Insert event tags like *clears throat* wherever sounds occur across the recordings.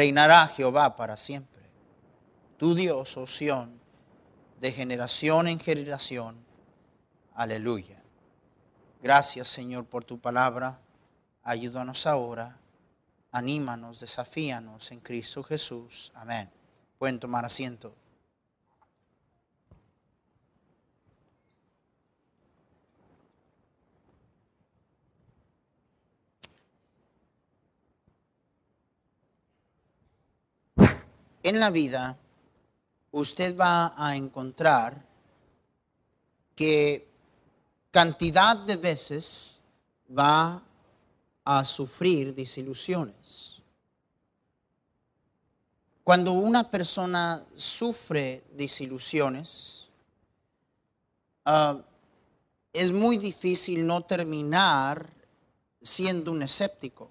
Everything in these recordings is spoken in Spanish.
Reinará Jehová para siempre. Tu Dios, oh Sión, de generación en generación. Aleluya. Gracias, Señor, por tu palabra. Ayúdanos ahora. Anímanos, desafíanos en Cristo Jesús. Amén. Pueden tomar asiento. En la vida, usted va a encontrar que cantidad de veces va a sufrir desilusiones. Cuando una persona sufre desilusiones, ah, es muy difícil no terminar siendo un escéptico.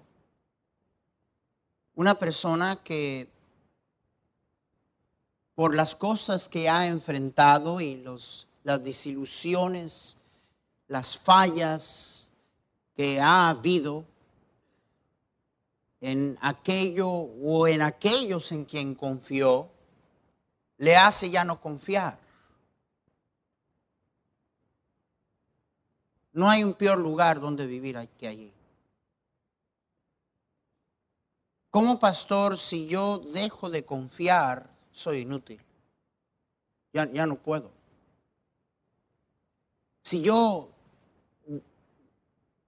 Una persona que por las cosas que ha enfrentado y los, las desilusiones, las fallas que ha habido en aquello o en aquellos en quien confió, le hace ya no confiar. No hay un peor lugar donde vivir que allí. Como pastor, si yo dejo de confiar soy inútil. Ya, ya no puedo. Si yo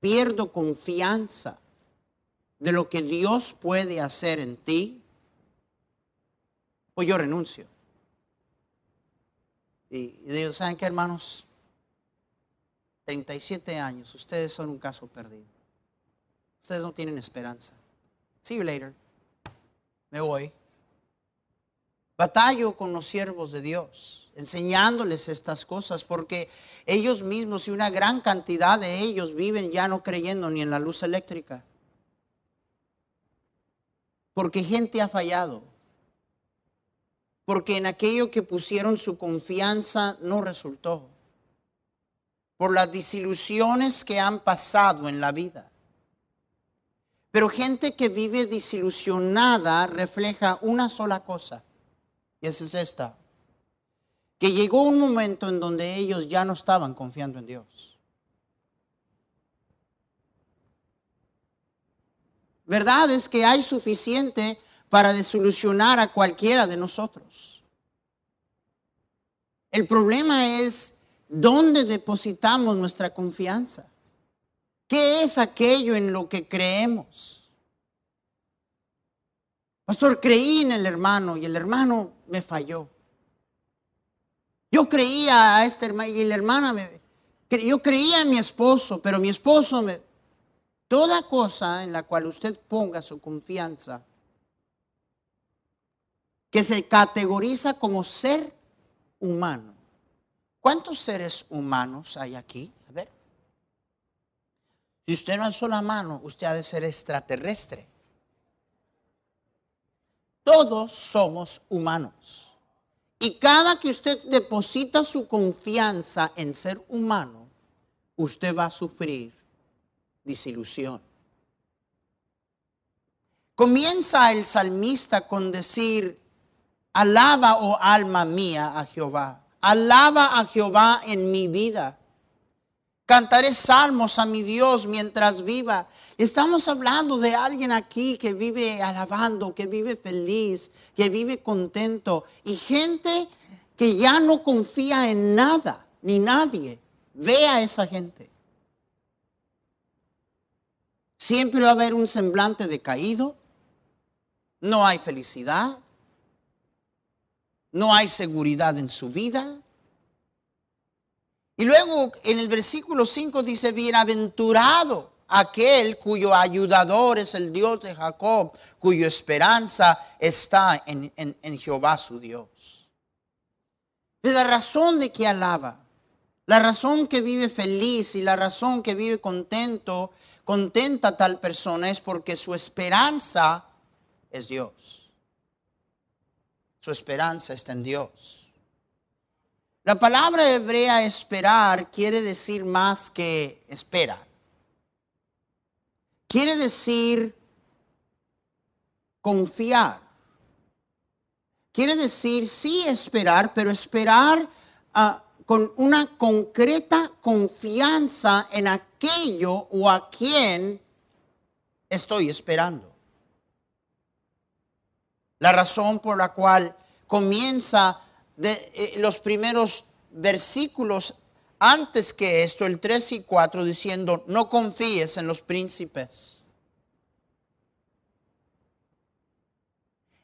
pierdo confianza de lo que Dios puede hacer en ti, pues yo renuncio. Y, digo, ¿saben qué, hermanos? 37 años, ustedes son un caso perdido. Ustedes no tienen esperanza. See you later. Me voy. Batallo con los siervos de Dios, enseñándoles estas cosas, porque ellos mismos y una gran cantidad de ellos viven ya no creyendo ni en la luz eléctrica. Porque gente ha fallado. Porque en aquello que pusieron su confianza no resultó. Por las desilusiones que han pasado en la vida. Pero gente que vive desilusionada refleja una sola cosa y esa es esta. Que llegó un momento en donde ellos ya no estaban confiando en Dios. Verdad es que hay suficiente para desolucionar a cualquiera de nosotros. El problema es dónde depositamos nuestra confianza. ¿Qué es aquello en lo que creemos? Pastor, creí en el hermano y el hermano me falló. Yo creía a este hermano y la hermana me... Yo creía en mi esposo, pero mi esposo me... Toda cosa en la cual usted ponga su confianza, que se categoriza como ser humano. ¿Cuántos seres humanos hay aquí? A ver. Si usted no alzó la mano, usted ha de ser extraterrestre. Todos somos humanos. Y cada que usted deposita su confianza en ser humano, usted va a sufrir disilusión. Comienza el salmista con decir, alaba, oh alma mía, a Jehová. Alaba a Jehová en mi vida. Cantaré salmos a mi Dios mientras viva. Estamos hablando de alguien aquí que vive alabando, que vive feliz, que vive contento. Y gente que ya no confía en nada ni nadie. Ve a esa gente. Siempre va a haber un semblante decaído. no hay felicidad, no hay seguridad en su vida. Y luego en el versículo 5 dice, bienaventurado aquel cuyo ayudador es el Dios de Jacob, cuya esperanza está en, en Jehová su Dios. Es la razón de que alaba, la razón que vive feliz y la razón que vive contento, contenta a tal persona es porque su esperanza es Dios. Su esperanza está en Dios. La palabra hebrea esperar quiere decir más que esperar. Quiere decir confiar. Quiere decir sí esperar, pero esperar ah, con una concreta confianza en aquello o a quien estoy esperando. La razón por la cual comienza de, eh, los primeros versículos antes que esto, el 3 y 4, diciendo, no confíes en los príncipes,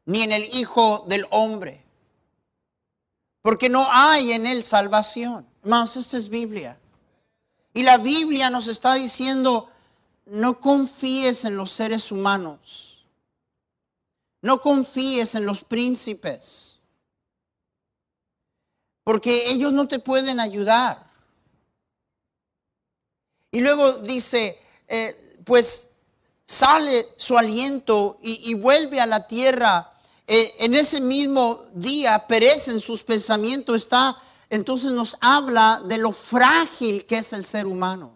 ni en el Hijo del Hombre, porque no hay en él salvación. Más, esta es Biblia. Y la Biblia nos está diciendo, no confíes en los seres humanos no confíes en los príncipes, porque ellos no te pueden ayudar. Y luego dice, eh, pues sale su aliento y, vuelve a la tierra. Eh, en ese mismo día perecen sus pensamientos. Está, entonces nos habla de lo frágil que es el ser humano.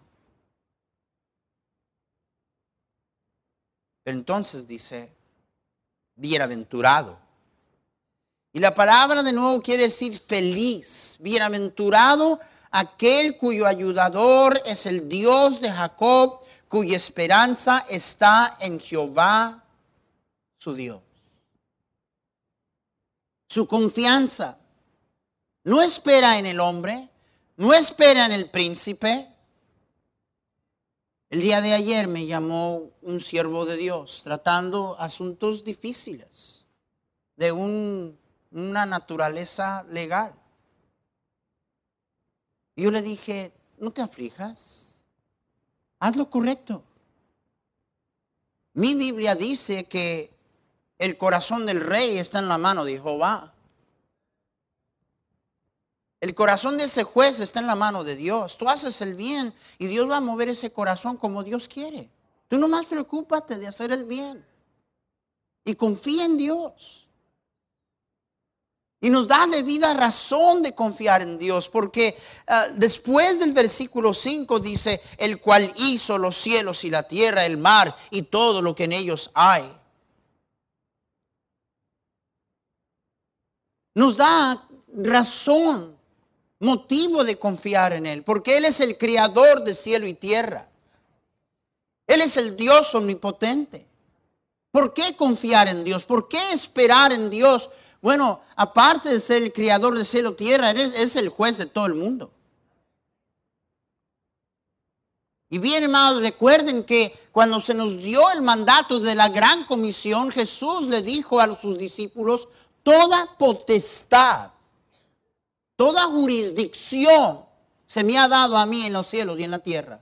entonces dice, bienaventurado. Y la palabra de nuevo quiere decir feliz, bienaventurado aquel cuyo ayudador es el Dios de Jacob, cuya esperanza está en Jehová, su Dios. Su confianza no espera en el hombre, no espera en el príncipe, el día de ayer me llamó un siervo de Dios tratando asuntos difíciles de una naturaleza legal. Yo le dije, no te aflijas, haz lo correcto. Mi Biblia dice que el corazón del rey está en la mano de Jehová. El corazón de ese juez está en la mano de Dios. Tú haces el bien y Dios va a mover ese corazón como Dios quiere. Tú nomás preocúpate de hacer el bien. Y confía en Dios. Y nos da debida razón de confiar en Dios, porque ah, después del versículo 5 dice, el cual hizo los cielos y la tierra, el mar y todo lo que en ellos hay. Nos da razón motivo de confiar en Él, porque Él es el creador de cielo y tierra. Él es el Dios omnipotente. ¿Por qué confiar en Dios? ¿Por qué esperar en Dios? Bueno, aparte de ser el creador de cielo y tierra, es, el juez de todo el mundo. Y bien, hermanos, recuerden que cuando se nos dio el mandato de la gran comisión, Jesús le dijo a sus discípulos, toda potestad Toda jurisdicción se me ha dado a mí en los cielos y en la tierra.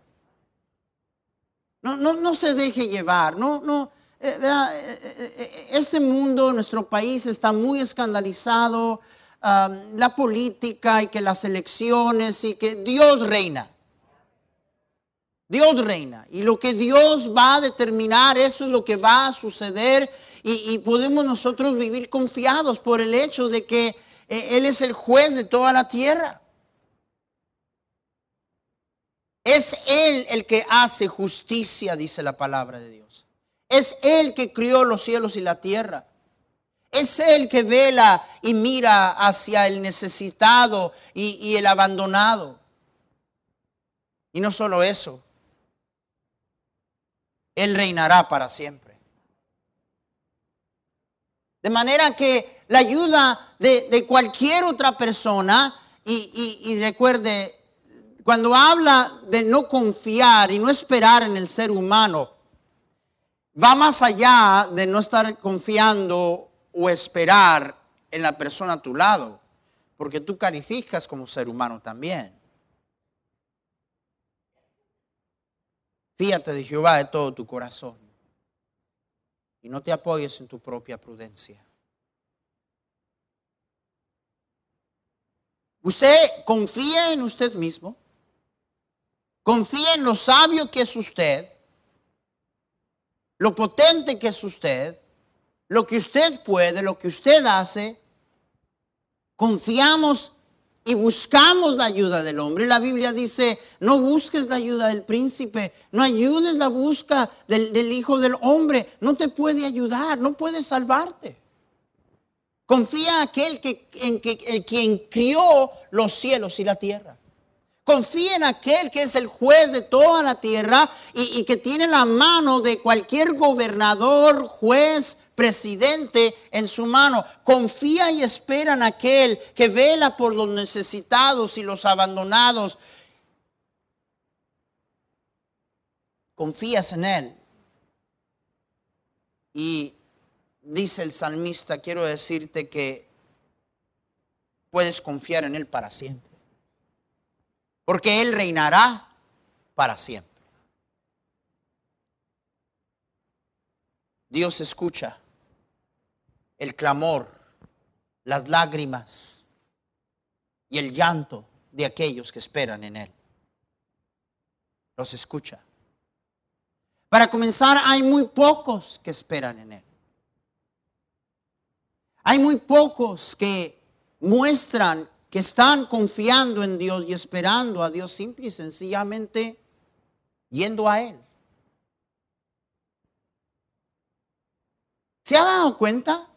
No, no, no se deje llevar, no, no. Eh, eh, eh, este mundo, nuestro país está muy escandalizado, la política y que las elecciones y que Dios reina. Dios reina. Y lo que Dios va a determinar, eso es lo que va a suceder. y podemos nosotros vivir confiados por el hecho de que él es el juez de toda la tierra. Es Él el que hace justicia, dice la palabra de Dios. Es Él que crió los cielos y la tierra. Es Él que vela y mira hacia el necesitado y, el abandonado. Y no solo eso, Él reinará para siempre. De manera que la ayuda de, cualquier otra persona. Y, recuerde, cuando habla de no confiar y no esperar en el ser humano, va más allá de no estar confiando o esperar en la persona a tu lado, porque tú calificas como ser humano también. Fíjate de Jehová de todo tu corazón y no te apoyes en tu propia prudencia. Usted confía en usted mismo, confía en lo sabio que es usted, lo potente que es usted, lo que usted puede, lo que usted hace. Confiamos y buscamos la ayuda del hombre. La Biblia dice, no busques la ayuda del príncipe, no ayudes la busca del, hijo del hombre, no te puede ayudar, no puede salvarte. Confía en aquel que, en que, el quien crió los cielos y la tierra. Confía en aquel que es el juez de toda la tierra y, que tiene la mano de cualquier gobernador, juez, presidente en su mano. Confía y espera en aquel que vela por los necesitados y los abandonados. Confías en él. Y dice el salmista, quiero decirte que puedes confiar en Él para siempre. Porque Él reinará para siempre. Dios escucha el clamor, las lágrimas y el llanto de aquellos que esperan en Él. Los escucha. Para comenzar, hay muy pocos que esperan en Él. Hay muy pocos que muestran que están confiando en Dios y esperando a Dios simple y sencillamente yendo a Él. ¿Se ha dado cuenta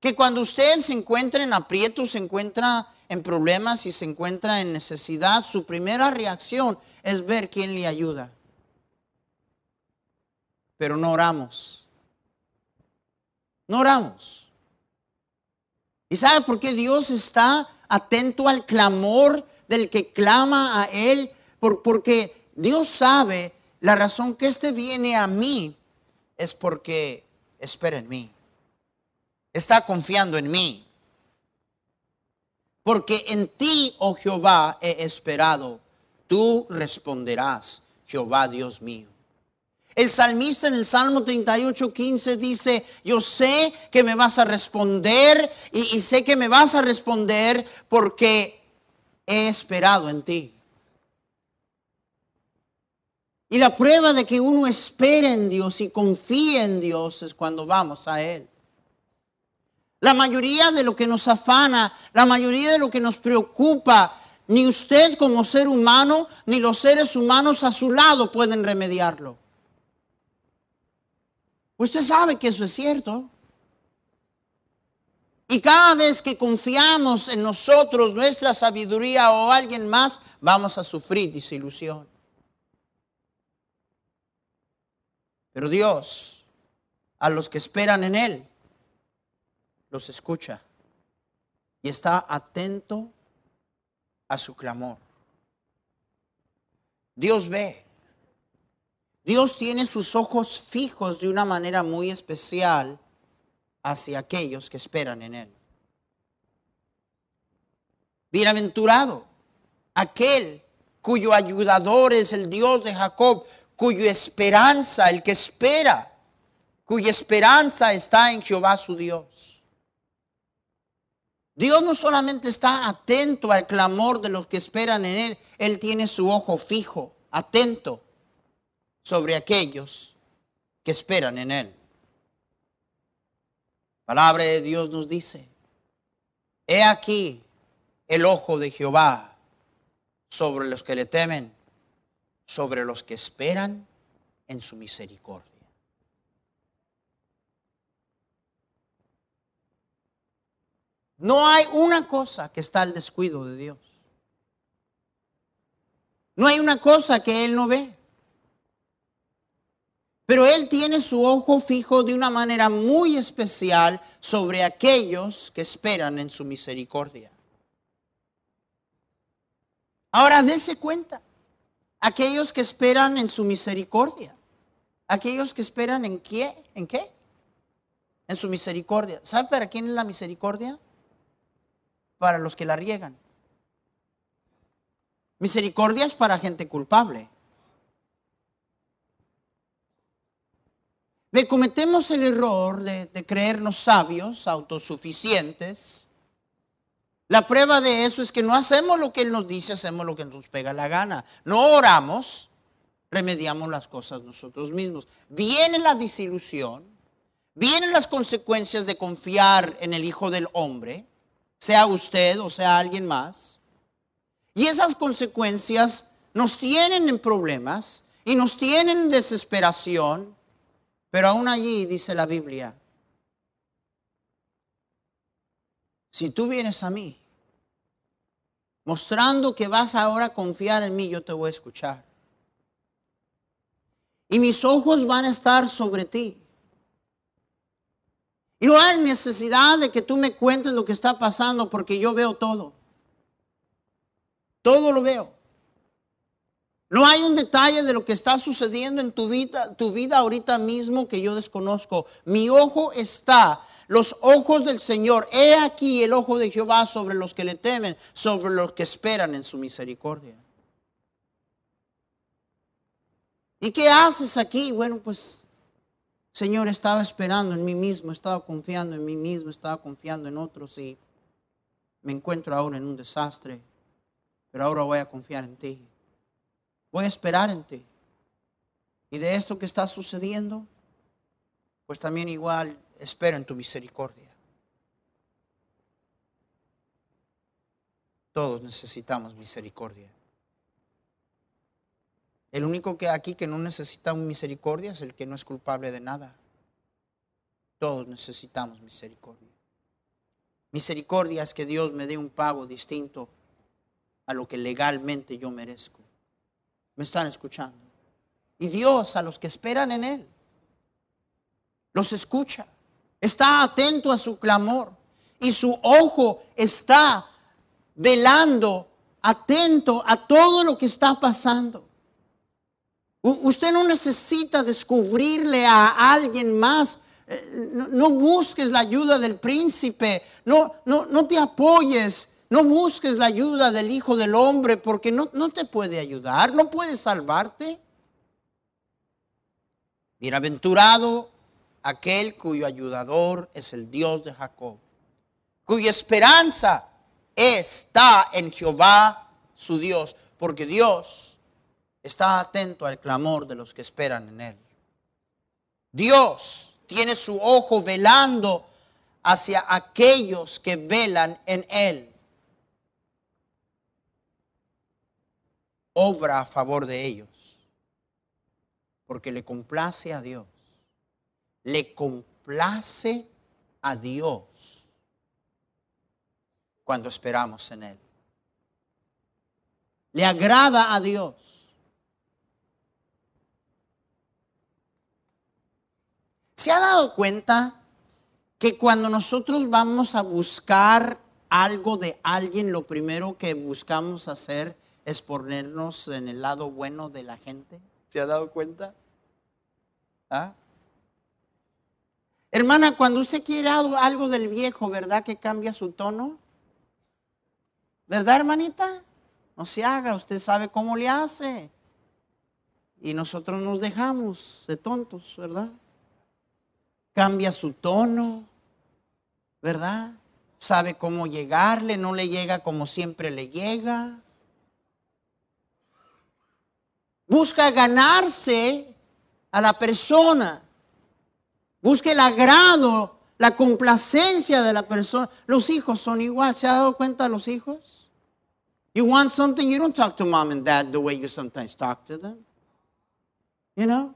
que cuando usted se encuentra en aprietos, se encuentra en problemas y se encuentra en necesidad, su primera reacción es ver quién le ayuda? Pero no oramos. No oramos. ¿Y sabe por qué Dios está atento al clamor del que clama a Él? porque Dios sabe la razón que éste viene a mí es porque espera en mí. Está confiando en mí. Porque en ti, oh Jehová, he esperado. Tú responderás, Jehová Dios mío. El salmista en el Salmo 38, 15 dice, yo sé que me vas a responder y, y, sé que me vas a responder porque he esperado en ti. Y la prueba de que uno espera en Dios y confía en Dios es cuando vamos a Él. La mayoría de lo que nos afana, la mayoría de lo que nos preocupa, ni usted como ser humano, ni los seres humanos a su lado pueden remediarlo. Usted sabe que eso es cierto. Y cada vez que confiamos en nosotros, nuestra sabiduría o alguien más, vamos a sufrir desilusión. Pero Dios, a los que esperan en Él, los escucha y está atento a su clamor. Dios ve Dios tiene sus ojos fijos de una manera muy especial hacia aquellos que esperan en Él. Bienaventurado aquel cuyo ayudador es el Dios de Jacob, cuya esperanza, el que espera, cuya esperanza está en Jehová su Dios. Dios no solamente está atento al clamor de los que esperan en Él, Él tiene su ojo fijo, atento sobre aquellos que esperan en Él. palabra de Dios nos dice, he aquí el ojo de Jehová sobre los que le temen, sobre los que esperan en su misericordia. No hay una cosa que está al descuido de Dios. No hay una cosa que Él no ve. Pero Él tiene su ojo fijo de una manera muy especial sobre aquellos que esperan en su misericordia. Ahora, dése cuenta, aquellos que esperan en su misericordia, Aquellos que esperan en qué? ¿En qué? En su misericordia. ¿Sabe para quién es la misericordia? Para los que la riegan. Misericordia es para gente culpable. Ve, cometemos el error de, de creernos sabios, autosuficientes. La prueba de eso es que no hacemos lo que Él nos dice, hacemos lo que nos pega la gana. No oramos, remediamos las cosas nosotros mismos. Viene la desilusión, vienen las consecuencias de confiar en el Hijo del Hombre, sea usted o sea alguien más. Y esas consecuencias nos tienen en problemas y nos tienen en desesperación, pero aún allí dice la Biblia, si tú vienes a mí, mostrando que vas ahora a confiar en mí, yo te voy a escuchar. Y mis ojos van a estar sobre ti. Y no hay necesidad de que tú me cuentes lo que está pasando porque yo veo todo. Todo lo veo. No hay un detalle de lo que está sucediendo en tu vida, tu vida ahorita mismo que yo desconozco. Mi ojo está, los ojos del Señor. He aquí el ojo de Jehová sobre los que le temen, sobre los que esperan en su misericordia. ¿Y qué haces aquí? Bueno, pues, Señor, estaba esperando en mí mismo, estaba confiando en mí mismo, estaba confiando en otros y me encuentro ahora en un desastre, pero ahora voy a confiar en ti. Voy a esperar en ti. Y de esto que está sucediendo, pues también igual espero en tu misericordia. Todos necesitamos misericordia. El único que aquí que no necesita misericordia es el que no es culpable de nada. Todos necesitamos misericordia. Misericordia es que Dios me dé un pago distinto a lo que legalmente yo merezco. ¿Me están escuchando? Y Dios a los que esperan en Él, los escucha, está atento a su clamor y su ojo está velando, atento a todo lo que está pasando. Usted no necesita descubrirle a alguien más. Eh, no, busques la ayuda del príncipe. No, no, no te apoyes. No busques la ayuda del Hijo del Hombre porque no, no te puede ayudar, no puede salvarte. Bienaventurado aquel cuyo ayudador es el Dios de Jacob, cuya esperanza está en Jehová su Dios, porque Dios está atento al clamor de los que esperan en Él. Dios tiene su ojo velando hacia aquellos que velan en Él. Obra a favor de ellos, porque le complace a Dios. Le complace a Dios cuando esperamos en Él. Le agrada a Dios ¿Se ha dado cuenta que cuando nosotros vamos a buscar algo de alguien, lo primero que buscamos hacer es ponernos en el lado bueno de la gente? ¿Se ha dado cuenta? ¿Ah? Hermana, cuando usted quiere algo del viejo, ¿verdad que cambia su tono? ¿Verdad, hermanita? No se haga, usted sabe cómo le hace. Y nosotros nos dejamos de tontos, ¿verdad? cambia su tono, ¿verdad? Sabe cómo llegarle, no le llega como siempre le llega. Busca ganarse a la persona. Busca el agrado, la complacencia de la persona. Los hijos son igual. ¿Se ha dado cuenta los hijos? You want something, you don't talk to mom and dad the way you sometimes talk to them. You know?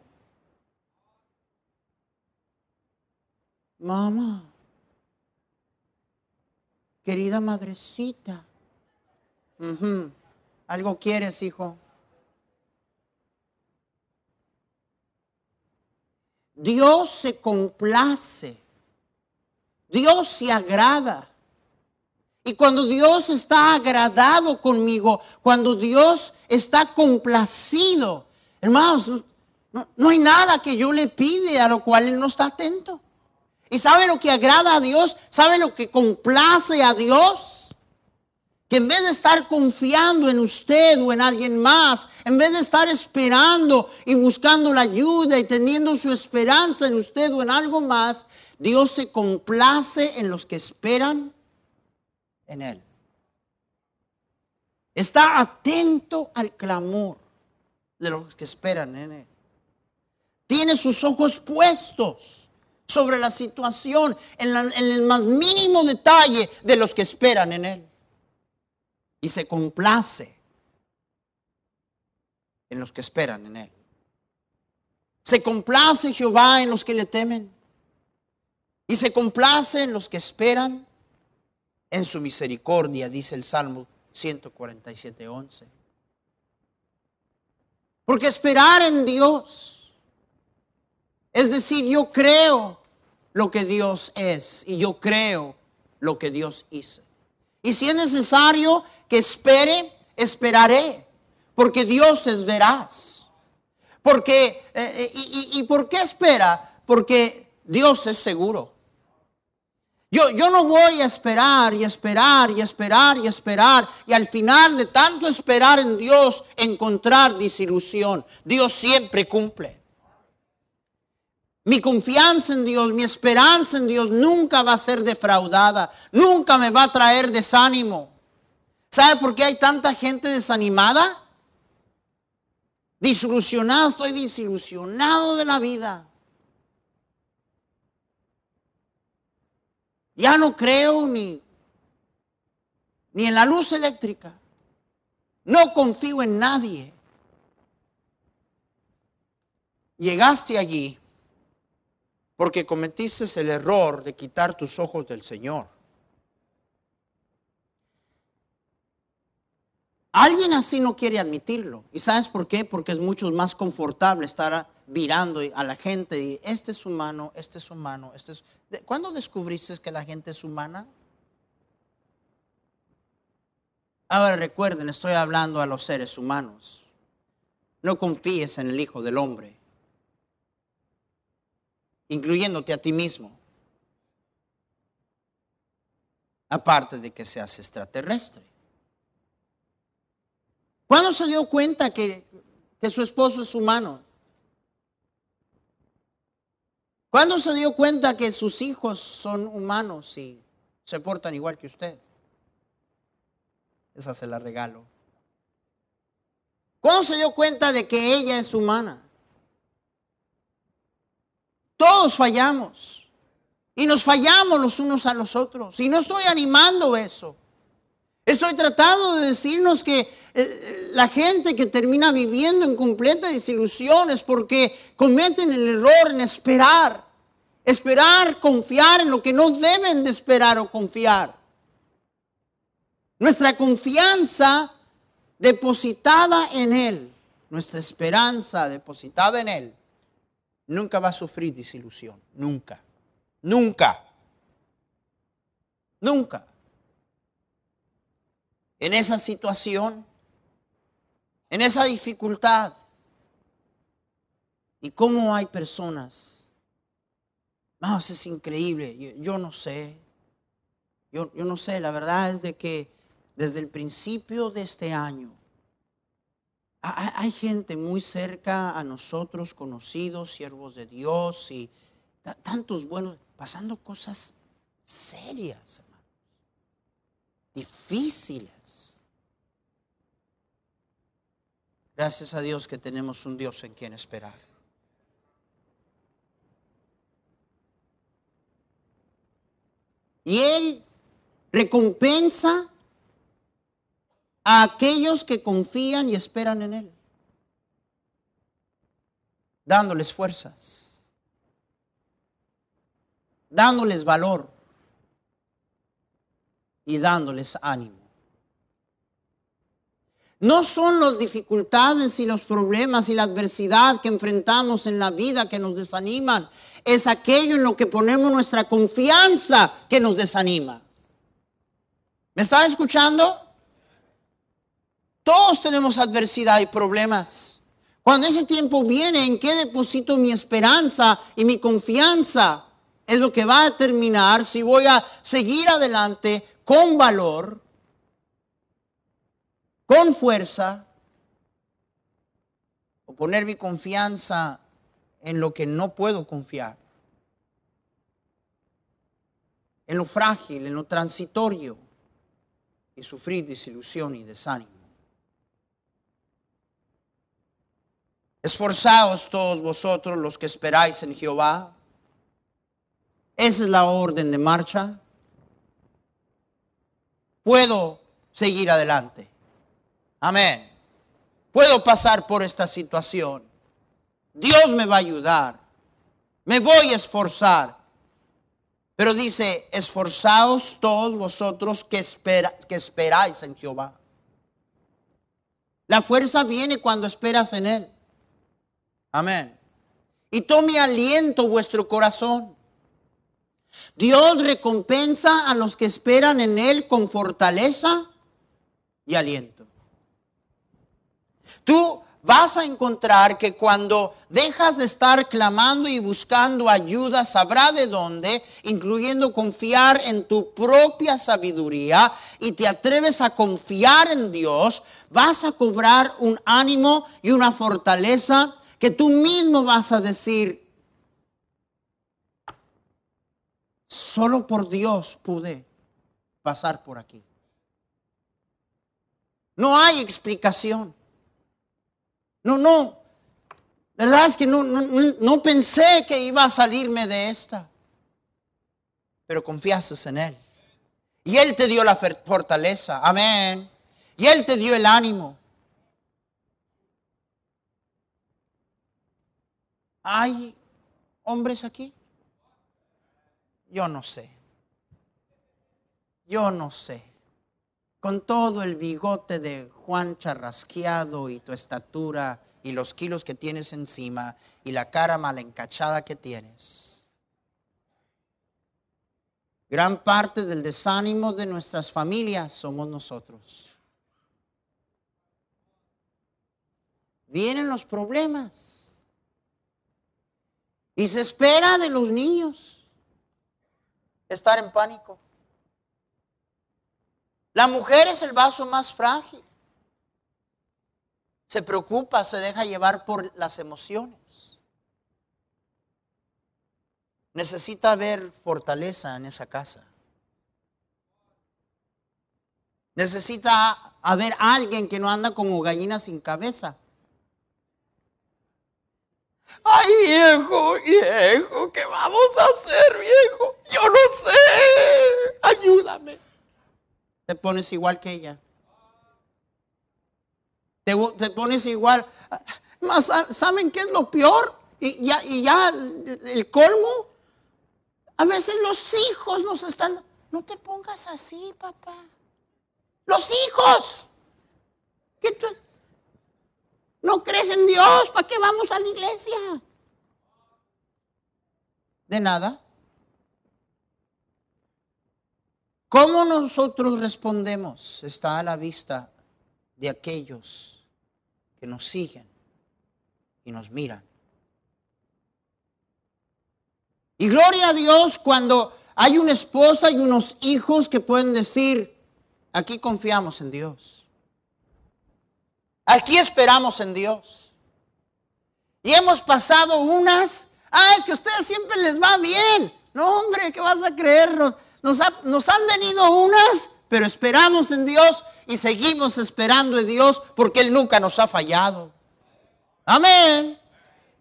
Mamá, querida madrecita, ¿algo quieres, hijo? Dios se complace, Dios se agrada. Y cuando Dios está agradado conmigo, cuando Dios está complacido, hermanos, No, hay nada que yo le pide a lo cual Él no está atento. ¿Y sabe lo que agrada a Dios? ¿Sabe lo que complace a Dios? Que en vez de estar confiando en usted o en alguien más, en vez de estar esperando y buscando la ayuda y teniendo su esperanza en usted o en algo más, Dios se complace en los que esperan en Él. Está atento al clamor de los que esperan en Él. Tiene sus ojos puestos sobre la situación, en, el más mínimo detalle de los que esperan en Él y se complace en los que esperan en Él. Se complace Jehová en los que le temen y se complace en los que esperan en su misericordia, dice el Salmo 147, 11. Porque esperar en Dios, es decir, yo creo lo que Dios es y yo creo lo que Dios hizo. Y si es necesario que espere, esperaré, porque Dios es veraz. Porque, eh, eh, y, por qué espera? Porque Dios es seguro. Yo, yo no voy a esperar y esperar y esperar y esperar y al final de tanto esperar en Dios encontrar disilusión. Dios siempre cumple. Mi confianza en Dios, mi esperanza en Dios nunca va a ser defraudada, nunca me va a traer desánimo. ¿Sabe por qué hay tanta gente desanimada? Disilusionado, estoy desilusionado de la vida. Ya no creo ni, ni en la luz eléctrica. No confío en nadie. Llegaste allí porque cometiste el error de quitar tus ojos del Señor. Alguien así no quiere admitirlo. ¿Y sabes por qué? Porque es mucho más confortable estar mirando a la gente y este es humano, este es humano, este es... ¿Cuándo descubriste que la gente es humana? Ahora recuerden, estoy hablando a los seres humanos. No confíes en el Hijo del Hombre, incluyéndote a ti mismo. Aparte de que seas extraterrestre. ¿Cuándo se dio cuenta que, su esposo es humano? ¿Cuándo se dio cuenta que sus hijos son humanos y se portan igual que usted? Esa se la regalo. ¿Cuándo se dio cuenta de que ella es humana? Todos fallamos. Y nos fallamos los unos a los otros. Y no estoy animando eso. Estoy tratando de decirnos que la gente que termina viviendo en completa desilusión es porque cometen el error en esperar. Esperar, confiar en lo que no deben de esperar o confiar. Nuestra confianza depositada en Él, nuestra esperanza depositada en Él, nunca va a sufrir desilusión. Nunca. Nunca. Nunca en esa situación, en esa dificultad. Y cómo hay personas. No, es increíble. Yo, no sé. Yo, no sé. La verdad es de que desde el principio de este año hay gente muy cerca a nosotros, conocidos, siervos de Dios y tantos buenos, pasando cosas serias, hermanos, difíciles. Gracias a Dios que tenemos un Dios en quien esperar. Y Él recompensa a aquellos que confían y esperan en Él, dándoles fuerzas, dándoles valor y dándoles ánimo. No son las dificultades y los problemas y la adversidad que enfrentamos en la vida que nos desaniman. Es aquello en lo que ponemos nuestra confianza que nos desanima. ¿Me están escuchando? Todos tenemos adversidad y problemas. Cuando ese tiempo viene, ¿en qué deposito mi esperanza y mi confianza? Es lo que va a determinar si voy a seguir adelante con valor, con fuerza, o poner mi confianza en lo que no puedo confiar, en lo frágil, en lo transitorio, y sufrir desilusión y desánimo. Esforzaos todos vosotros los que esperáis en Jehová. Esa es la orden de marcha. Puedo seguir adelante. Amén. Puedo pasar por esta situación. Dios me va a ayudar. Me voy a esforzar. Pero dice, esforzaos todos vosotros que, que esperáis en Jehová. La fuerza viene cuando esperas en Él. Amén. Y tome aliento vuestro corazón. Dios recompensa a los que esperan en Él con fortaleza y aliento. Tú vas a encontrar que cuando dejas de estar clamando y buscando ayuda, sabrá de dónde, incluyendo confiar en tu propia sabiduría y te atreves a confiar en Dios, vas a cobrar un ánimo y una fortaleza que tú mismo vas a decir, solo por Dios pude pasar por aquí. No hay explicación. No, no. Verdad es que no, no, no pensé que iba a salirme de esta. Pero confiaste en Él. Y Él te dio la fortaleza. Amén. Y Él te dio el ánimo. ¿Hay hombres aquí? Yo no sé. Yo no sé. Con todo el bigote de Juan charrasqueado y tu estatura y los kilos que tienes encima y la cara mal encachada que tienes. Gran parte del desánimo de nuestras familias somos nosotros. Vienen los problemas y se espera de los niños estar en pánico. La mujer es el vaso más frágil. Se preocupa, se deja llevar por las emociones. Necesita haber fortaleza en esa casa. Necesita haber alguien que no anda como gallina sin cabeza. Ay, viejo, viejo, ¿qué vamos a hacer, viejo? Yo no sé. Ayúdame. Te pones igual que ella. Te, pones igual. ¿Saben qué es lo peor? Y ya, y ya el colmo. A veces los hijos nos están. No te pongas así, papá. Los hijos. ¿Qué no crees en Dios, ¿para qué vamos a la iglesia? De nada. ¿Cómo nosotros respondemos? Está a la vista de aquellos que nos siguen y nos miran. Y gloria a Dios cuando hay una esposa y unos hijos que pueden decir, aquí confiamos en Dios. Aquí esperamos en Dios. Y hemos pasado unas, ah, es que a ustedes siempre les va bien. No, hombre, ¿qué vas a creernos? Nos, han venido unas, pero esperamos en Dios y seguimos esperando en Dios porque Él nunca nos ha fallado. Amén.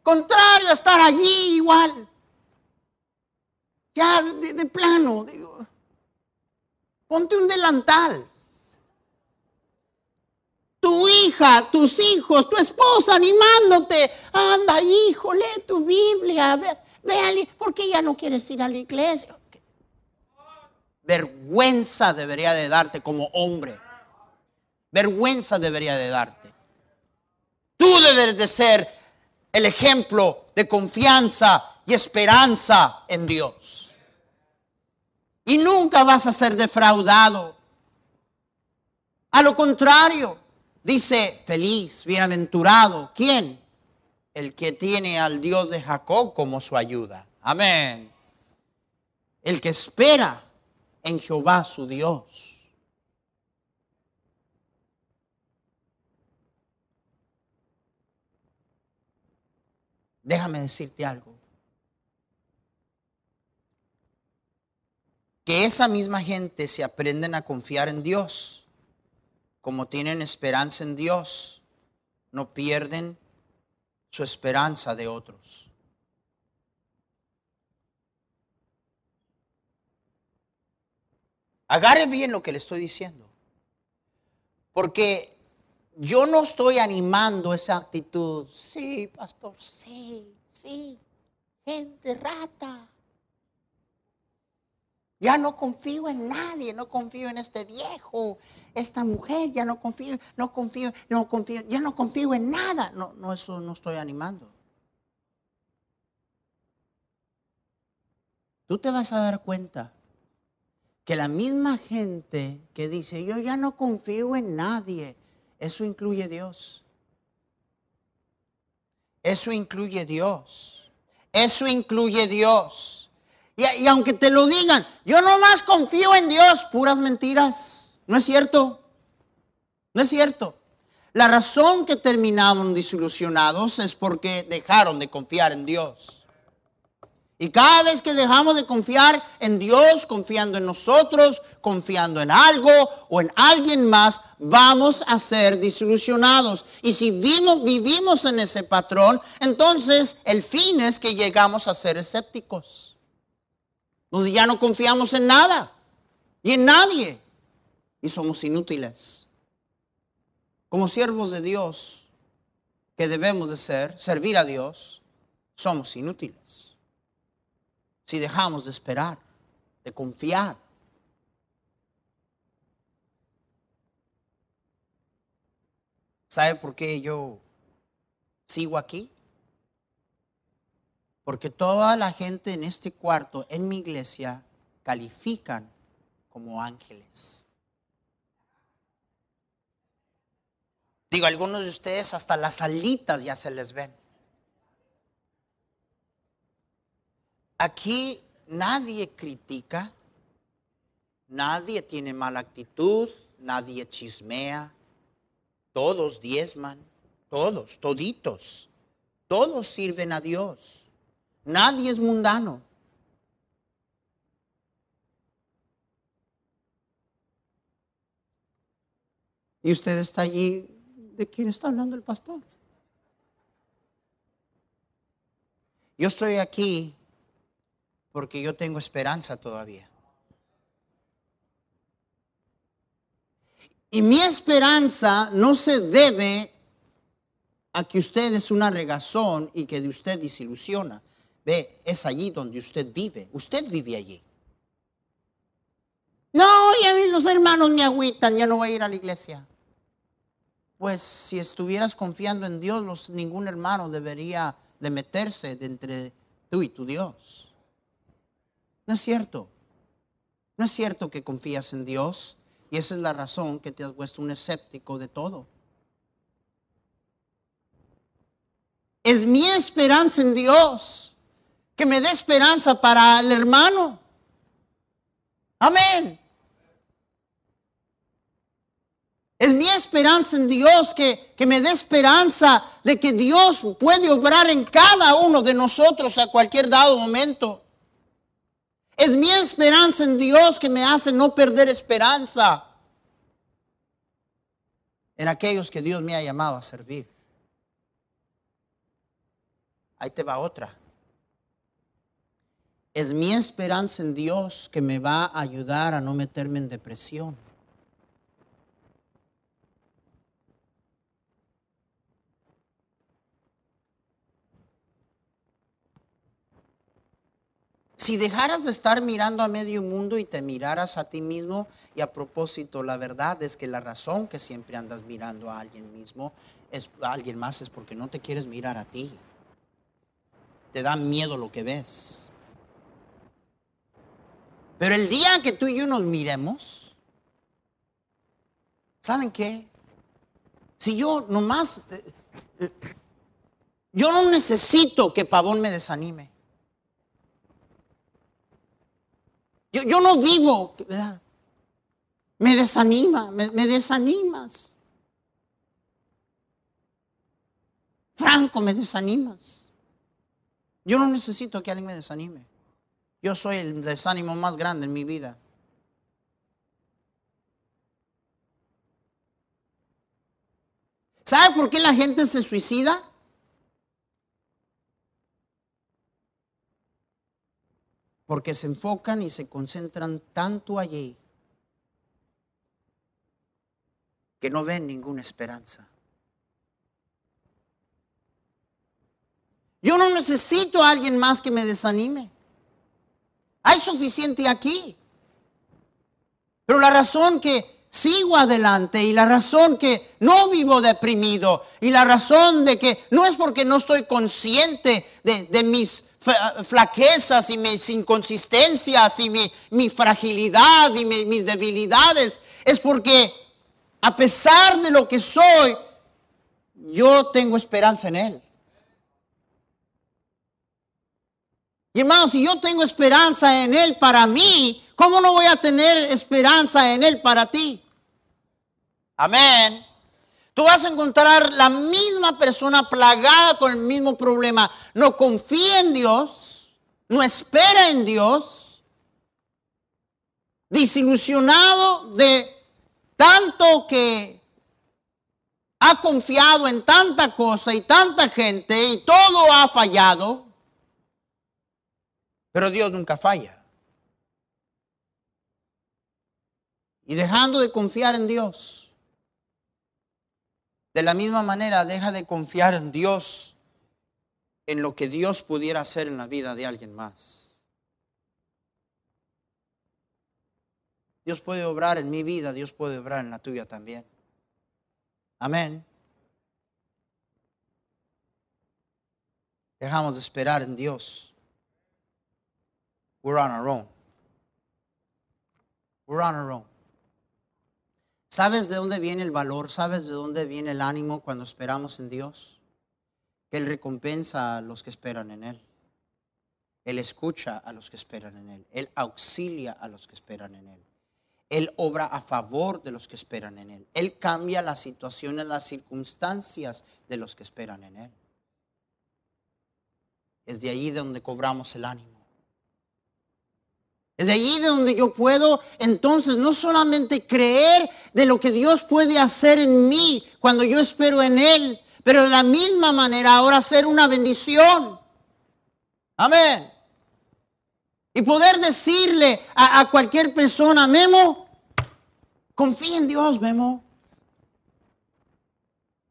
Contrario a estar allí igual. Ya de, plano, digo, ponte un delantal tu hija, tus hijos, tu esposa animándote. Anda, hijo, lee tu Biblia. Ve, ve porque ya no quieres ir a la iglesia. Vergüenza debería de darte como hombre. Vergüenza debería de darte. Tú debes de ser el ejemplo de confianza y esperanza en Dios. Y nunca vas a ser defraudado. A lo contrario, Dice feliz, bienaventurado. ¿Quién? el que tiene al Dios de Jacob como su ayuda. Amén. El que espera en Jehová su Dios. Déjame decirte algo. Que esa misma gente se aprenden a confiar en Dios, como tienen esperanza en Dios, no pierden su esperanza de otros. Agarre bien lo que le estoy diciendo. Porque yo no estoy animando esa actitud. Sí, pastor, sí, sí. Gente rata. Ya no confío en nadie, no confío en este viejo, esta mujer, ya no confío, no confío, no confío, ya no confío en nada. No, no, eso no estoy animando. Tú te vas a dar cuenta que la misma gente que dice, yo ya no confío en nadie, eso incluye Dios. Eso incluye Dios. Eso incluye Dios. Y, aunque te lo digan, yo nomás confío en Dios, puras mentiras. ¿No es cierto? No es cierto. La razón que terminaron desilusionados es porque dejaron de confiar en Dios. Y cada vez que dejamos de confiar en Dios, confiando en nosotros, confiando en algo o en alguien más, vamos a ser desilusionados. Y si vivimos, en ese patrón, entonces el fin es que llegamos a ser escépticos donde ya no confiamos en nada y en nadie y somos inútiles. Como siervos de Dios, que debemos de ser, servir a Dios, somos inútiles. Si dejamos de esperar, de confiar. ¿Sabe por qué yo sigo aquí? Porque toda la gente en este cuarto, en mi iglesia, califican como ángeles. Digo, algunos de ustedes hasta las alitas ya se les ven. Aquí nadie critica, nadie tiene mala actitud, nadie chismea, todos diezman, todos, toditos, todos sirven a Dios. Nadie es mundano. Y usted está allí, ¿de quién está hablando el pastor? Yo estoy aquí porque yo tengo esperanza todavía. Y mi esperanza no se debe a que usted es una regazón y que de usted desilusiona. Ve, es allí donde usted vive. Usted vive allí. No, ya los hermanos me agüitan, ya no voy a ir a la iglesia. Pues si estuvieras confiando en Dios, ningún hermano debería de meterse entre tú y tu Dios. No es cierto. No es cierto que confías en Dios y esa es la razón que te has puesto un escéptico de todo. Es mi esperanza en Dios que me dé esperanza para el hermano. Amén. Es mi esperanza en Dios que, que, me dé esperanza de que Dios puede obrar en cada uno de nosotros a cualquier dado momento. Es mi esperanza en Dios que me hace no perder esperanza en aquellos que Dios me ha llamado a servir. Ahí te va otra. Es mi esperanza en Dios que me va a ayudar a no meterme en depresión. Si dejaras de estar mirando a medio mundo y te miraras a ti mismo, y a propósito, la verdad es que la razón que siempre andas mirando a alguien mismo, es, a alguien más, es porque no te quieres mirar a ti. Te da miedo lo que ves. Pero el día que tú y yo nos miremos, ¿saben qué? Si yo nomás, eh, eh, Yo no necesito que Pavón me desanime. Yo, no vivo, ¿verdad? Me desanima, me, me desanimas. Franco, me desanimas. Yo no necesito que alguien me desanime. Yo soy el desánimo más grande en mi vida. ¿Sabe por qué la gente se suicida? Porque se enfocan y se concentran tanto allí que no ven ninguna esperanza. Yo no necesito a alguien más que me desanime. Hay suficiente aquí. Pero la razón que sigo adelante y la razón que no vivo deprimido y la razón de que no es porque no estoy consciente de, mis flaquezas y mis inconsistencias y mi, fragilidad y mis debilidades, es porque a pesar de lo que soy, yo tengo esperanza en Él. Y hermano, si yo tengo esperanza en Él para mí, ¿cómo no voy a tener esperanza en Él para ti? Amén. Tú vas a encontrar la misma persona plagada con el mismo problema. No confía en Dios, no espera en Dios, desilusionado de tanto que ha confiado en tanta cosa y tanta gente y todo ha fallado. Pero Dios nunca falla. Y dejando de confiar en Dios, de la misma manera deja de confiar en Dios, en lo que Dios pudiera hacer en la vida de alguien más. Dios puede obrar en mi vida, Dios puede obrar en la tuya también. Amén. Dejamos de esperar en Dios. We're on our own. We're on our own. ¿Sabes de dónde viene el valor? ¿Sabes de dónde viene el ánimo cuando esperamos en Dios? Él recompensa a los que esperan en Él. Él escucha a los que esperan en Él. Él auxilia a los que esperan en Él. Él obra a favor de los que esperan en Él. Él cambia las situaciones, las circunstancias de los que esperan en Él. Es de allí donde cobramos el ánimo. Es de allí de donde yo puedo entonces no solamente creer de lo que Dios puede hacer en mí cuando yo espero en Él, pero de la misma manera ahora ser una bendición. Amén. Y poder decirle a, cualquier persona, Memo, confía en Dios, Memo.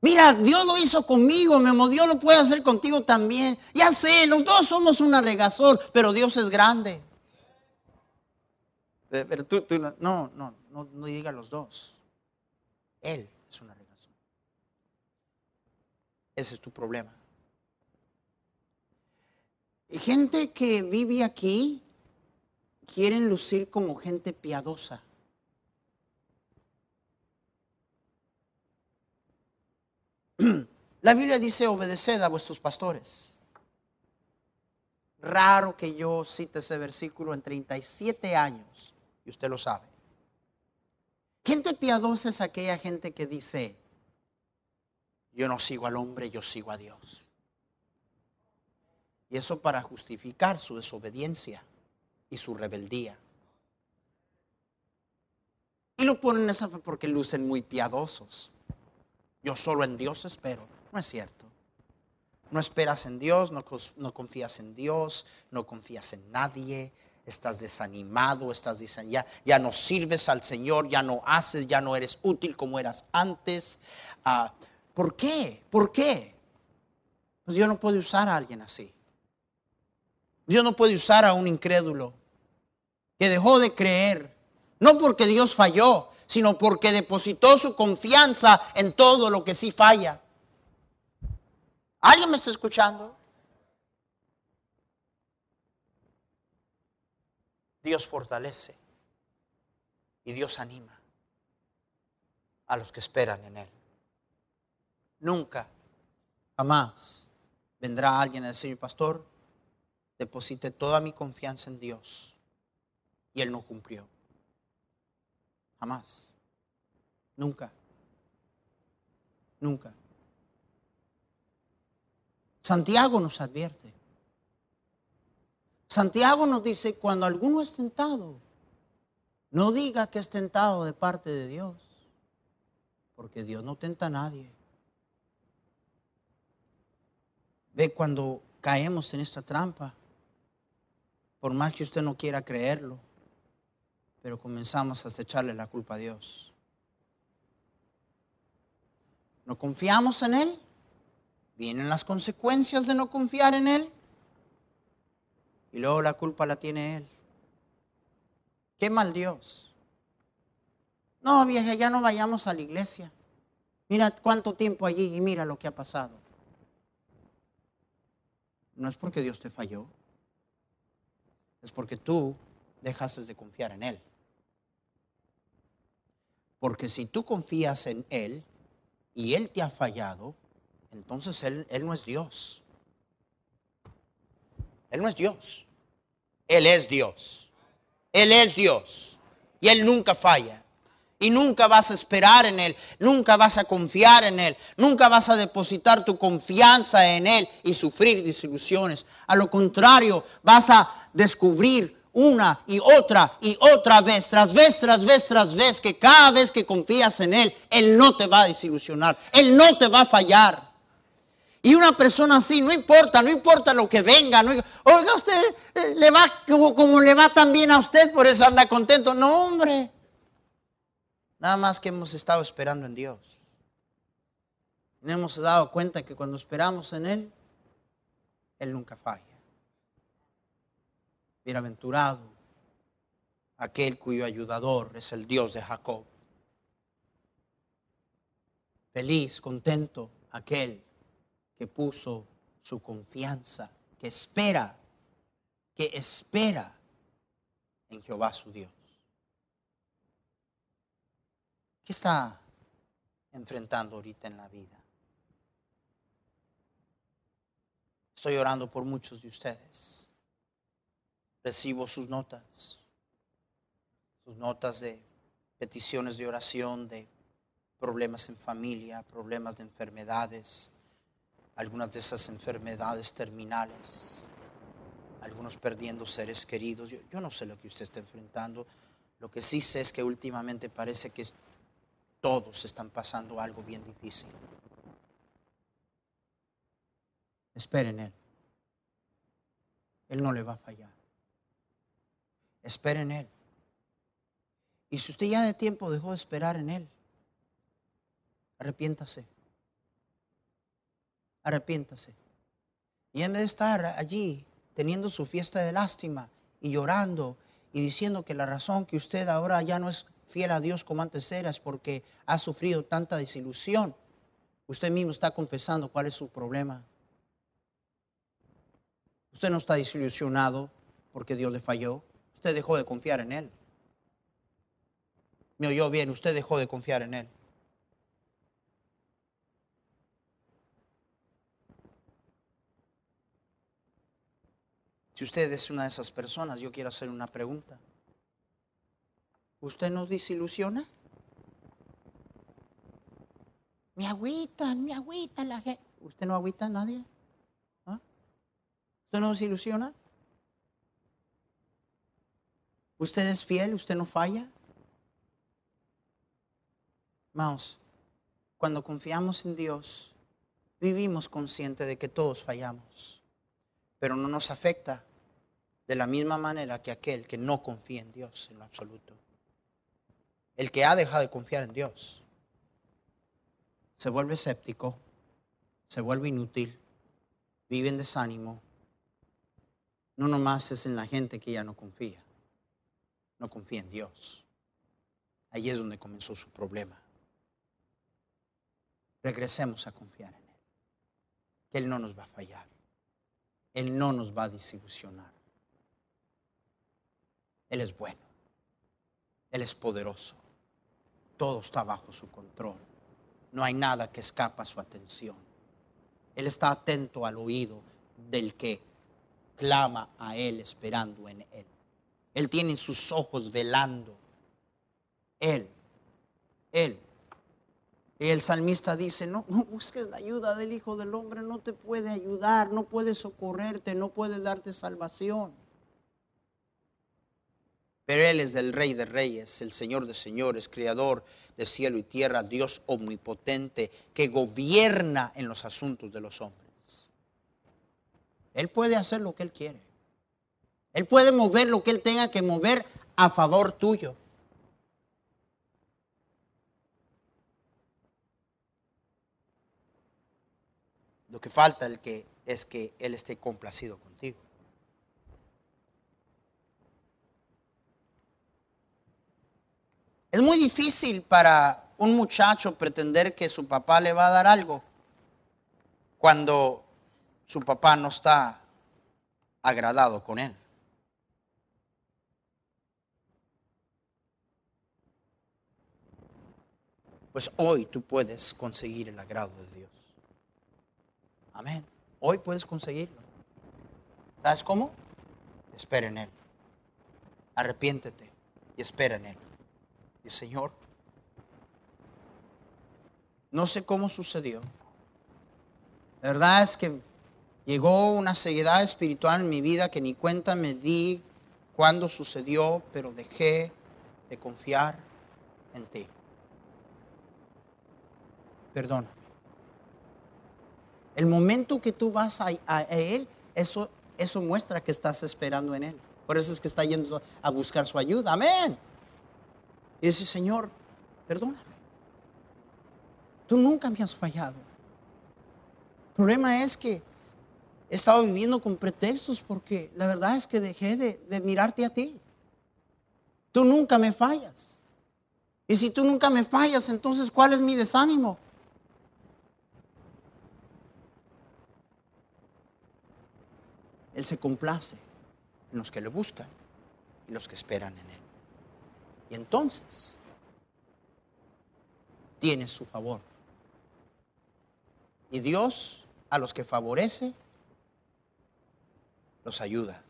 Mira, Dios lo hizo conmigo, Memo, Dios lo puede hacer contigo también. Ya sé, los dos somos una regazón, pero Dios es grande. Pero tú, no, no, no, no diga los dos. Él es una regazón. Ese es tu problema. Gente que vive aquí quieren lucir como gente piadosa. *clears throat* La Biblia dice obedeced a vuestros pastores. Raro que yo cite ese versículo en 37 años y usted lo sabe. Gente piadosa es aquella gente que dice, yo no sigo al hombre, yo sigo a Dios. Y eso para justificar su desobediencia y su rebeldía. Y lo ponen en esa fe porque lucen muy piadosos. Yo solo en Dios espero. No es cierto. No esperas en Dios, no, no confías en Dios, no confías en nadie, estás desanimado, estás diciendo, ya, ya no sirves al Señor, ya no haces, ya no eres útil como eras antes. Ah, ¿Por qué? ¿Por qué? Pues Dios no puede usar a alguien así. Dios no puede usar a un incrédulo que dejó de creer, no porque Dios falló, sino porque depositó su confianza en todo lo que sí falla. ¿Alguien me está escuchando? Dios fortalece y Dios anima a los que esperan en Él. Nunca, jamás vendrá alguien a decir, pastor, deposité toda mi confianza en Dios y Él no cumplió. Jamás. Nunca. Nunca. Santiago nos advierte. Santiago nos dice, cuando alguno es tentado, no diga que es tentado de parte de Dios, porque Dios no tenta a nadie. Ve cuando caemos en esta trampa, por más que usted no quiera creerlo, pero comenzamos a echarle la culpa a Dios. No confiamos en Él, vienen las consecuencias de no confiar en Él, y luego la culpa la tiene Él. Qué mal Dios. No, vieja, ya no vayamos a la iglesia. Mira cuánto tiempo allí y mira lo que ha pasado. No es porque Dios te falló, es porque tú dejaste de confiar en Él. Porque si tú confías en Él y Él te ha fallado, entonces Él, él no es Dios. Él no es Dios. Él es Dios. Él es Dios y Él nunca falla. Y nunca vas a esperar en Él, nunca vas a confiar en Él, nunca vas a depositar tu confianza en Él y sufrir desilusiones. A lo contrario, vas a descubrir una y otra y otra vez, tras vez, tras vez, tras vez, que cada vez que confías en Él, Él no te va a desilusionar, Él no te va a fallar. Y una persona así, no importa, no importa lo que venga. No, oiga, usted eh, le va como, le va tan bien a usted, por eso anda contento. No, hombre. Nada más que hemos estado esperando en Dios. No hemos dado cuenta que cuando esperamos en Él, Él nunca falla. Bienaventurado aquel cuyo ayudador es el Dios de Jacob. Feliz, contento aquel que puso su confianza, que espera, que espera en Jehová su Dios. ¿Qué está enfrentando ahorita en la vida? Estoy orando por muchos de ustedes. Recibo sus notas, sus notas de peticiones de oración, de problemas en familia, problemas de enfermedades, algunas de esas enfermedades terminales, algunos perdiendo seres queridos. Yo, no sé lo que usted está enfrentando. Lo que sí sé es que últimamente parece que todos están pasando algo bien difícil. Esperen en Él. Él no le va a fallar. Esperen en Él. Y si usted ya de tiempo dejó de esperar en Él, arrepiéntase arrepiéntase. Y en vez de estar allí teniendo su fiesta de lástima y llorando y diciendo que la razón que usted ahora ya no es fiel a Dios como antes era es porque ha sufrido tanta desilusión, usted mismo está confesando cuál es su problema. Usted no está desilusionado porque Dios le falló. Usted dejó de confiar en Él. Me oyó bien, usted dejó de confiar en Él. Si usted es una de esas personas, yo quiero hacer una pregunta. ¿Usted no desilusiona? Me agüitan, me agüitan la gente. ¿Usted no agüita a nadie? ¿Ah? ¿Usted no desilusiona? ¿Usted es fiel? ¿Usted no falla? Vamos, cuando confiamos en Dios, vivimos conscientes de que todos fallamos pero no nos afecta de la misma manera que aquel que no confía en Dios en lo absoluto. El que ha dejado de confiar en Dios se vuelve escéptico, se vuelve inútil, vive en desánimo. No nomás es en la gente que ya no confía, no confía en Dios. Ahí es donde comenzó su problema. Regresemos a confiar en Él, que Él no nos va a fallar. Él no nos va a desilusionar. Él es bueno. Él es poderoso. Todo está bajo su control. No hay nada que escapa su atención. Él está atento al oído del que clama a Él esperando en Él. Él tiene sus ojos velando. Él, Él. Y el salmista dice, no, no busques la ayuda del Hijo del Hombre, no te puede ayudar, no puede socorrerte, no puede darte salvación. Pero Él es el Rey de Reyes, el Señor de Señores, Creador de cielo y tierra, Dios omnipotente, que gobierna en los asuntos de los hombres. Él puede hacer lo que Él quiere. Él puede mover lo que Él tenga que mover a favor tuyo. Lo que falta es que Él esté complacido contigo. Es muy difícil para un muchacho pretender que su papá le va a dar algo cuando su papá no está agradado con él. Pues hoy tú puedes conseguir el agrado de Dios. Amén. Hoy puedes conseguirlo. ¿Sabes cómo? Espera en Él. Arrepiéntete y espera en Él. Señor, no sé cómo sucedió. La verdad es que Llegó una ceguedad espiritual en mi vida que ni cuenta me di cuándo sucedió, pero dejé de confiar en ti. Perdóname. El momento que tú vas a, Él, eso, eso muestra que estás esperando en Él. Por eso es que está yendo a buscar su ayuda. Amén. Y dice, Señor, perdóname. Tú nunca me has fallado. El problema es que he estado viviendo con pretextos porque la verdad es que dejé de, mirarte a ti. Tú nunca me fallas. Y si tú nunca me fallas, entonces ¿cuál es mi desánimo? Él se complace en los que le buscan y los que esperan en Él. Y entonces tiene su favor. Y Dios a los que favorece los ayuda,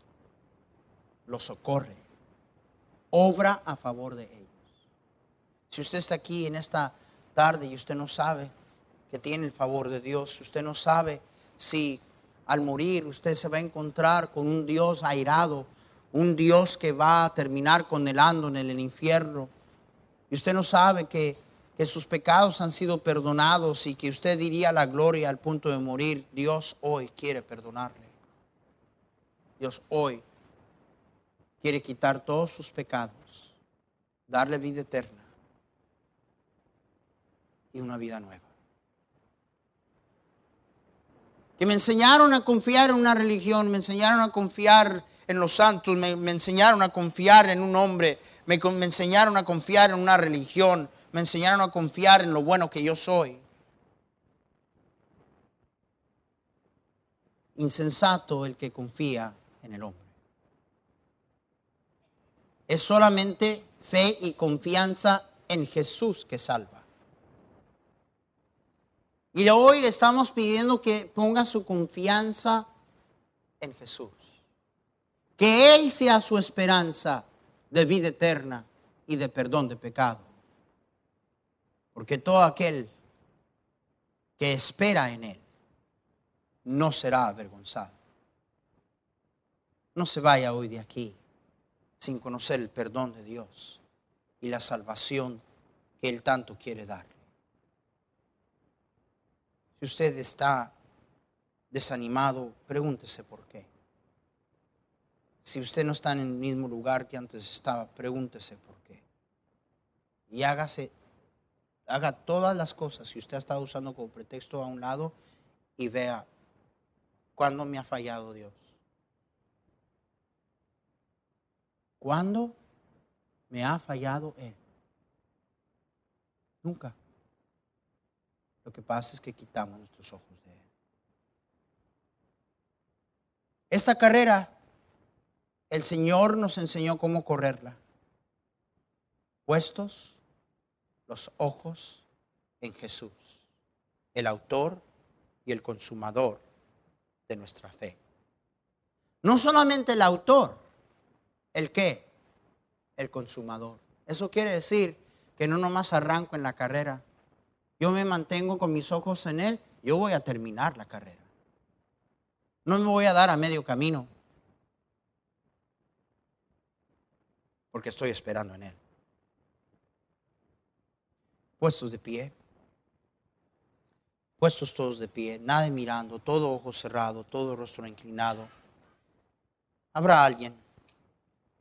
los socorre, obra a favor de ellos. Si usted está aquí en esta tarde y usted no sabe que tiene el favor de Dios, usted no sabe si al morir usted se va a encontrar con un Dios airado, un Dios que va a terminar condenándole en el infierno, y usted no sabe que, que sus pecados han sido perdonados y que usted diría la gloria al punto de morir, Dios hoy quiere perdonarle. Dios hoy quiere quitar todos sus pecados, darle vida eterna y una vida nueva. Que me enseñaron a confiar en una religión, me enseñaron a confiar en los santos, me, enseñaron a confiar en un hombre, me, me enseñaron a confiar en una religión, me enseñaron a confiar en lo bueno que yo soy. Insensato el que confía en el hombre. Es solamente fe y confianza en Jesús que salva. Y hoy le estamos pidiendo que ponga su confianza en Jesús. Que Él sea su esperanza de vida eterna y de perdón de pecado. Porque todo aquel que espera en Él no será avergonzado. No se vaya hoy de aquí sin conocer el perdón de Dios y la salvación que Él tanto quiere darle. Si usted está desanimado, pregúntese por qué. Si usted no está en el mismo lugar que antes estaba, pregúntese por qué. Y hágase, haga todas las cosas que usted ha estado usando como pretexto a un lado y vea cuándo me ha fallado Dios. ¿Cuándo me ha fallado Él? Nunca. Lo que pasa es que quitamos nuestros ojos de Él. Esta carrera, el Señor nos enseñó cómo correrla. Puestos los ojos en Jesús, el autor y el consumador de nuestra fe. No solamente el autor, el qué, el consumador. Eso quiere decir que no nomás arranco en la carrera. Yo me mantengo con mis ojos en Él, yo voy a terminar la carrera. No me voy a dar a medio camino, porque estoy esperando en Él. Puestos de pie, puestos todos de pie, nadie mirando, todo ojo cerrado, todo rostro inclinado. Habrá alguien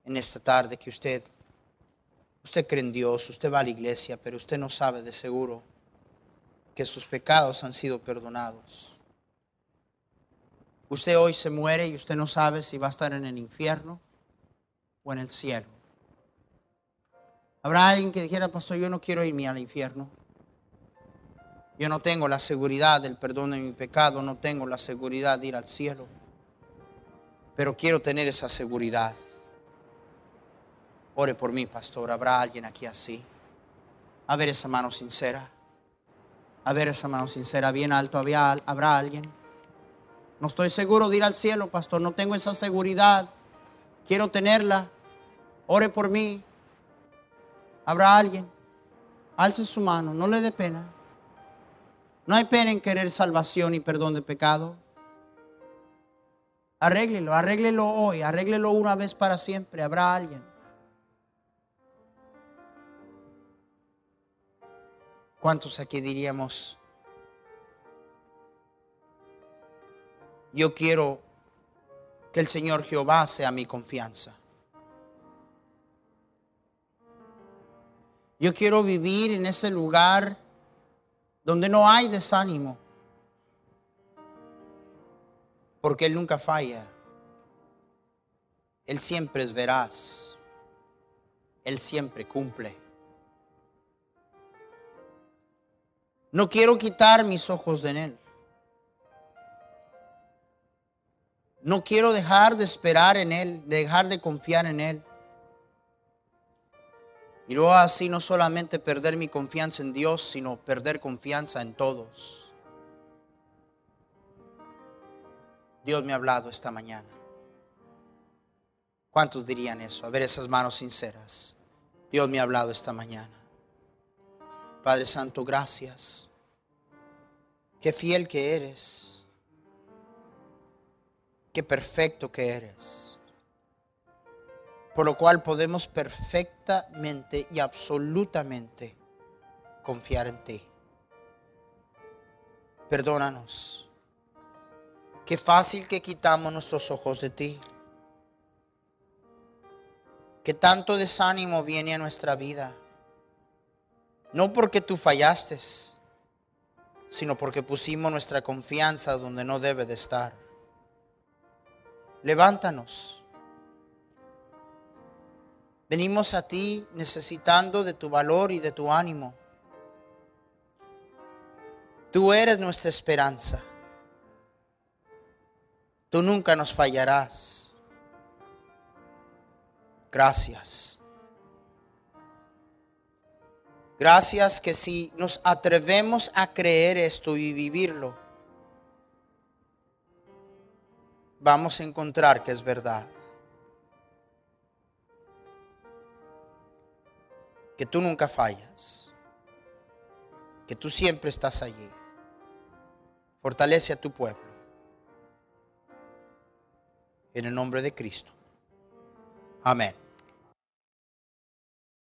en esta tarde que usted, usted cree en Dios, usted va a la iglesia, pero usted no sabe de seguro que sus pecados han sido perdonados. Usted hoy se muere y usted no sabe si va a estar en el infierno o en el cielo. Habrá alguien que dijera, pastor, yo no quiero irme al infierno. Yo no tengo la seguridad del perdón de mi pecado, no tengo la seguridad de ir al cielo. Pero quiero tener esa seguridad. Ore por mí, pastor. ¿Habrá alguien aquí así? A ver esa mano sincera. A ver esa mano sincera, bien alto. ¿Habrá alguien? No estoy seguro de ir al cielo, pastor. No tengo esa seguridad. Quiero tenerla. Ore por mí. ¿Habrá alguien? Alce su mano. No le dé pena. No hay pena en querer salvación y perdón de pecado. Arréglelo, arréglelo hoy, arréglelo una vez para siempre. Habrá alguien. ¿Cuántos aquí diríamos, yo quiero que el Señor Jehová sea mi confianza? Yo quiero vivir en ese lugar donde no hay desánimo, porque Él nunca falla. Él siempre es veraz. Él siempre cumple. No quiero quitar mis ojos de Él. No quiero dejar de esperar en Él, dejar de confiar en Él. Y luego así no solamente perder mi confianza en Dios, sino perder confianza en todos. Dios me ha hablado esta mañana. ¿Cuántos dirían eso? A ver esas manos sinceras. Dios me ha hablado esta mañana. Padre Santo, gracias. Qué fiel que eres. Qué perfecto que eres. Por lo cual podemos perfectamente y absolutamente confiar en ti. Perdónanos. Qué fácil que quitamos nuestros ojos de ti. Que tanto desánimo viene a nuestra vida no porque tú fallaste, sino porque pusimos nuestra confianza donde no debe de estar. Levántanos. Venimos a ti necesitando de tu valor y de tu ánimo. Tú eres nuestra esperanza. Tú nunca nos fallarás. Gracias. Gracias que si nos atrevemos a creer esto y vivirlo, vamos a encontrar que es verdad. Que tú nunca fallas. Que tú siempre estás allí. Fortalece a tu pueblo. En el nombre de Cristo. Amén.